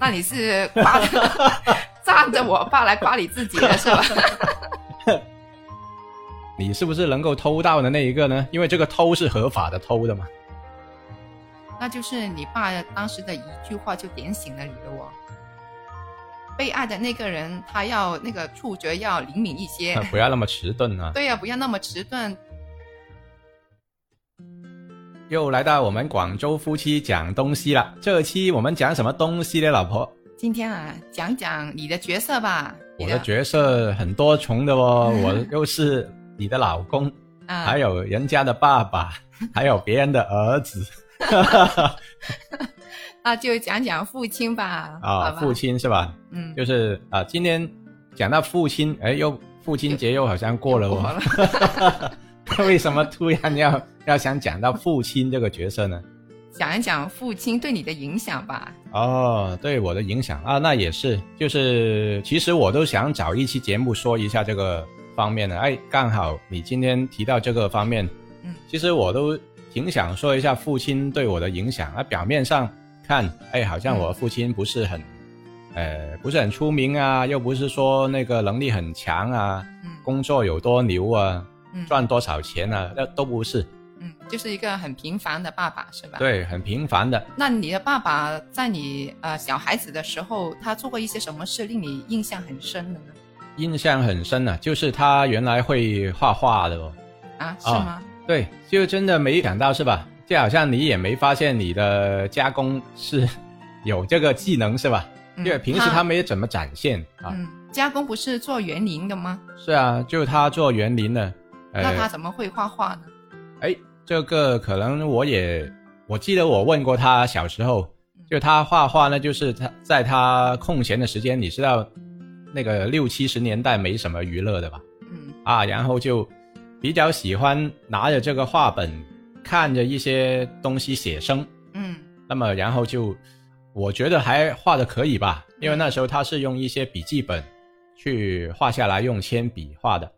那你是夸站 着我爸来夸你自己的是吧？你是不是能够偷到的那一个呢？因为这个偷是合法的偷的嘛。那就是你爸当时的一句话就点醒了你的我。被爱的那个人，他要那个触觉要灵敏一些，不要那么迟钝啊。对呀，不要那么迟钝。又来到我们广州夫妻讲东西了。这期我们讲什么东西呢，老婆？今天啊，讲讲你的角色吧。我的角色很多重的哦，我又是你的老公，还有人家的爸爸，还有别人的儿子。那 就讲讲父亲吧。啊，父亲是吧？嗯，就是啊，今天讲到父亲，哎，又父亲节又好像过了哦。为什么突然要要想讲到父亲这个角色呢？讲一讲父亲对你的影响吧。哦，对我的影响啊，那也是，就是其实我都想找一期节目说一下这个方面的。哎，刚好你今天提到这个方面，嗯，其实我都挺想说一下父亲对我的影响。啊，表面上。看，哎，好像我父亲不是很，呃，不是很出名啊，又不是说那个能力很强啊，工作有多牛啊，赚多少钱啊，那都不是。嗯，就是一个很平凡的爸爸，是吧？对，很平凡的。那你的爸爸在你呃小孩子的时候，他做过一些什么事令你印象很深的呢？印象很深啊，就是他原来会画画的哦。啊，是吗？对，就真的没想到，是吧？就好像你也没发现你的家公是有这个技能是吧？因为平时他没怎么展现啊。嗯，家公不是做园林的吗？是啊，就他做园林的。那他怎么会画画呢？哎，这个可能我也我记得我问过他小时候，就他画画呢，就是他在他空闲的时间，你知道那个六七十年代没什么娱乐的吧？嗯。啊，然后就比较喜欢拿着这个画本。看着一些东西写生，嗯，那么然后就，我觉得还画的可以吧，因为那时候他是用一些笔记本去画下来，用铅笔画的，哦，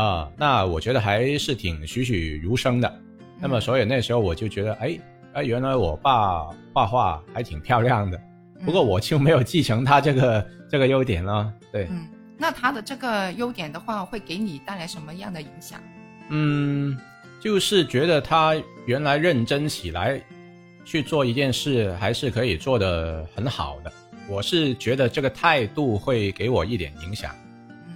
啊，那我觉得还是挺栩栩如生的。那么所以那时候我就觉得，哎，哎，原来我爸画画还挺漂亮的，不过我就没有继承他这个这个优点了。对，嗯，那他的这个优点的话，会给你带来什么样的影响？嗯。就是觉得他原来认真起来去做一件事，还是可以做得很好的。我是觉得这个态度会给我一点影响。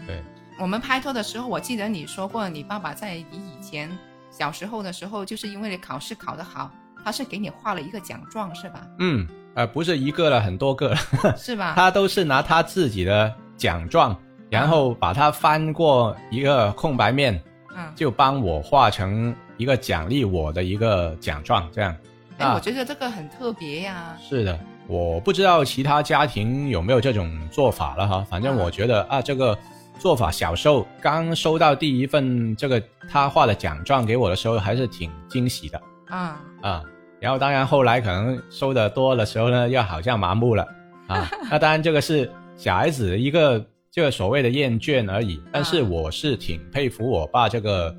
对，我们拍拖的时候，我记得你说过，你爸爸在你以前小时候的时候，就是因为你考试考得好，他是给你画了一个奖状，是吧？嗯，呃，不是一个了，很多个了，是吧？他都是拿他自己的奖状，然后把它翻过一个空白面。嗯就帮我画成一个奖励我的一个奖状，这样。哎，我觉得这个很特别呀。是的，我不知道其他家庭有没有这种做法了哈。反正我觉得啊，这个做法，小时候刚收到第一份这个他画的奖状给我的时候，还是挺惊喜的。啊啊，然后当然后来可能收的多的时候呢，又好像麻木了啊。那当然这个是小孩子一个。这个所谓的厌倦而已，但是我是挺佩服我爸这个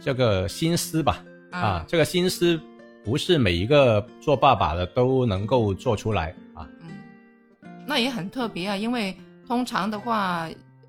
这个心思吧，啊，这个心思不是每一个做爸爸的都能够做出来啊。嗯，那也很特别啊，因为通常的话，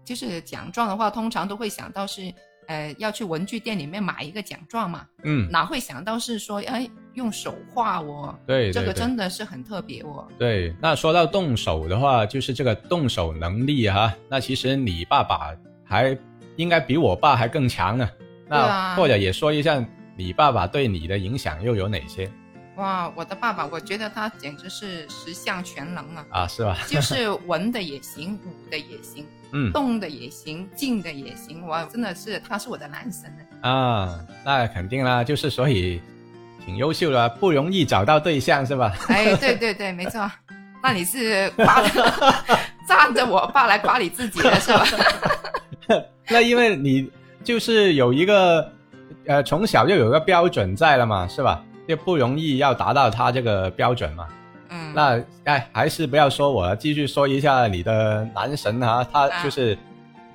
就是奖状的话，通常都会想到是。呃，要去文具店里面买一个奖状嘛？嗯，哪会想到是说，哎，用手画哦？对，这个真的是很特别哦。对，那说到动手的话，就是这个动手能力哈，那其实你爸爸还应该比我爸还更强呢。那或者也说一下，你爸爸对你的影响又有哪些？哇，我的爸爸，我觉得他简直是十项全能啊！啊，是吧？就是文的也行，武的也行。嗯，动的也行，静的也行，我真的是他是我的男神啊！那肯定啦，就是所以挺优秀的，不容易找到对象是吧？哎，对对对，没错。那你是夸站着我爸来夸你自己的是吧？那因为你就是有一个呃从小就有一个标准在了嘛，是吧？就不容易要达到他这个标准嘛。嗯，那哎，还是不要说我了，继续说一下你的男神啊，他就是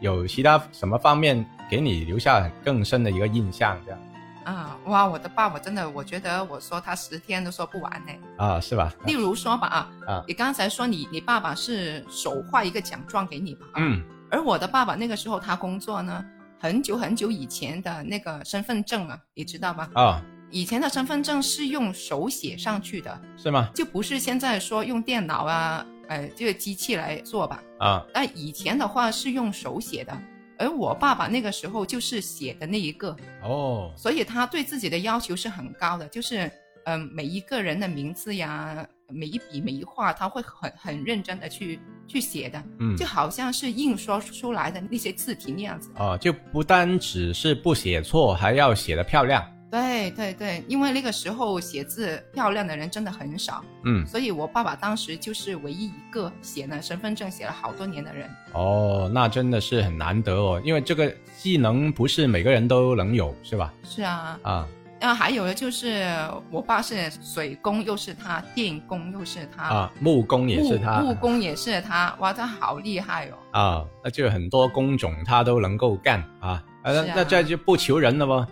有其他什么方面给你留下更深的一个印象这样。啊，哇，我的爸爸真的，我觉得我说他十天都说不完呢。啊，是吧？例如说吧，啊，啊，你刚才说你你爸爸是手画一个奖状给你吧？嗯。而我的爸爸那个时候他工作呢，很久很久以前的那个身份证啊，你知道吧？啊。以前的身份证是用手写上去的，是吗？就不是现在说用电脑啊，呃，这个机器来做吧？啊。那以前的话是用手写的。而我爸爸那个时候就是写的那一个哦，所以他对自己的要求是很高的，就是嗯，每一个人的名字呀，每一笔每一画，他会很很认真的去去写的，嗯，就好像是印刷出来的那些字体那样子哦，就不单只是不写错，还要写的漂亮。对对对，因为那个时候写字漂亮的人真的很少，嗯，所以我爸爸当时就是唯一一个写了身份证写了好多年的人。哦，那真的是很难得哦，因为这个技能不是每个人都能有，是吧？是啊，啊，然后还有的就是我爸是水工，又是他；电工又是他；啊，木工也是他；木工也是他。哇，他好厉害哦！啊，那就很多工种他都能够干啊，那那这就不求人了吗？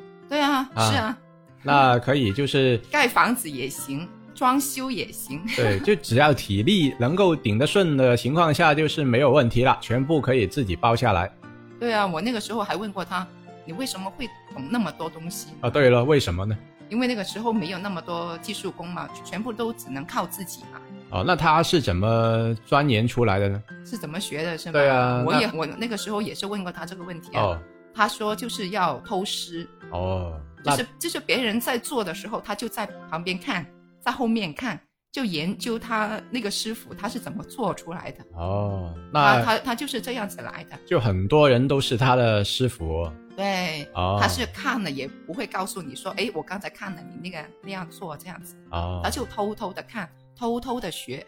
是啊，那可以就是盖房子也行，装修也行。对，就只要体力能够顶得顺的情况下，就是没有问题了，全部可以自己包下来。对啊，我那个时候还问过他，你为什么会懂那么多东西？啊，对了，为什么呢？因为那个时候没有那么多技术工嘛，全部都只能靠自己嘛。哦，那他是怎么钻研出来的呢？是怎么学的？是吗？对啊，我也我那个时候也是问过他这个问题啊。他说就是要偷师哦，就是就是别人在做的时候，他就在旁边看，在后面看，就研究他那个师傅他是怎么做出来的哦。那他他就是这样子来的，就很多人都是他的师傅。对，他是看了也不会告诉你说，哎，我刚才看了你那个那样做这样子哦，他就偷偷的看，偷偷的学。